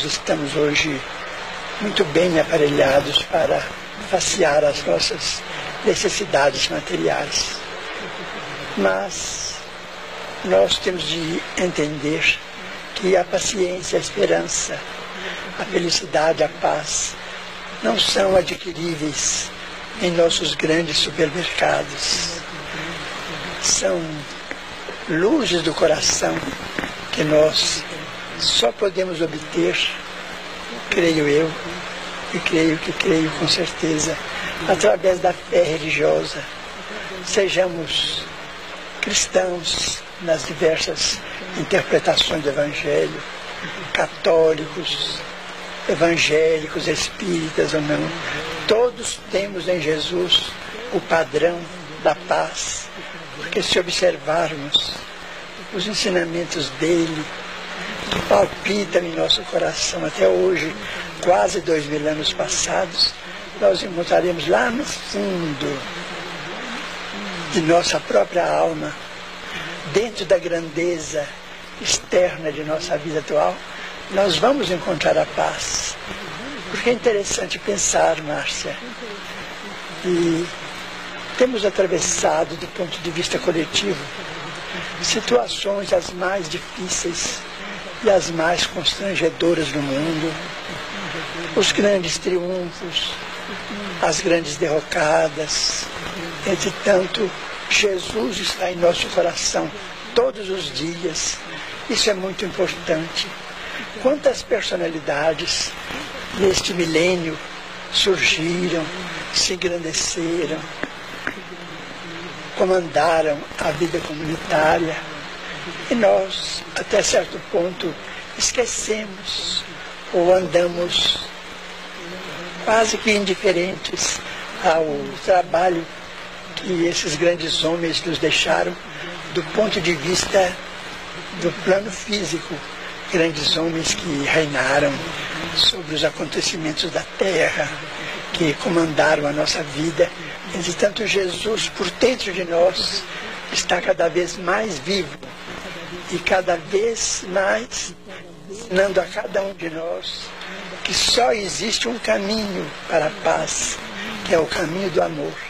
nós estamos hoje muito bem aparelhados para facear as nossas necessidades materiais. Mas nós temos de entender que a paciência, a esperança, a felicidade, a paz não são adquiríveis em nossos grandes supermercados. São luzes do coração que nós só podemos obter, creio eu, e creio que creio com certeza, através da fé religiosa. Sejamos cristãos nas diversas interpretações do Evangelho, católicos, evangélicos, espíritas ou não, todos temos em Jesus o padrão da paz, porque se observarmos os ensinamentos dele, que palpitam em nosso coração até hoje, quase dois mil anos passados, nós encontraremos lá no fundo de nossa própria alma, dentro da grandeza externa de nossa vida atual, nós vamos encontrar a paz. Porque é interessante pensar, Márcia, e temos atravessado, do ponto de vista coletivo, situações as mais difíceis e as mais constrangedoras do mundo, os grandes triunfos, as grandes derrocadas. Entretanto, Jesus está em nosso coração todos os dias. Isso é muito importante. Quantas personalidades neste milênio surgiram, se engrandeceram, comandaram a vida comunitária e nós, até certo ponto, esquecemos ou andamos quase que indiferentes ao trabalho que esses grandes homens nos deixaram do ponto de vista do plano físico. Grandes homens que reinaram sobre os acontecimentos da terra, que comandaram a nossa vida. Entretanto, Jesus, por dentro de nós, está cada vez mais vivo e cada vez mais ensinando a cada um de nós que só existe um caminho para a paz, que é o caminho do amor.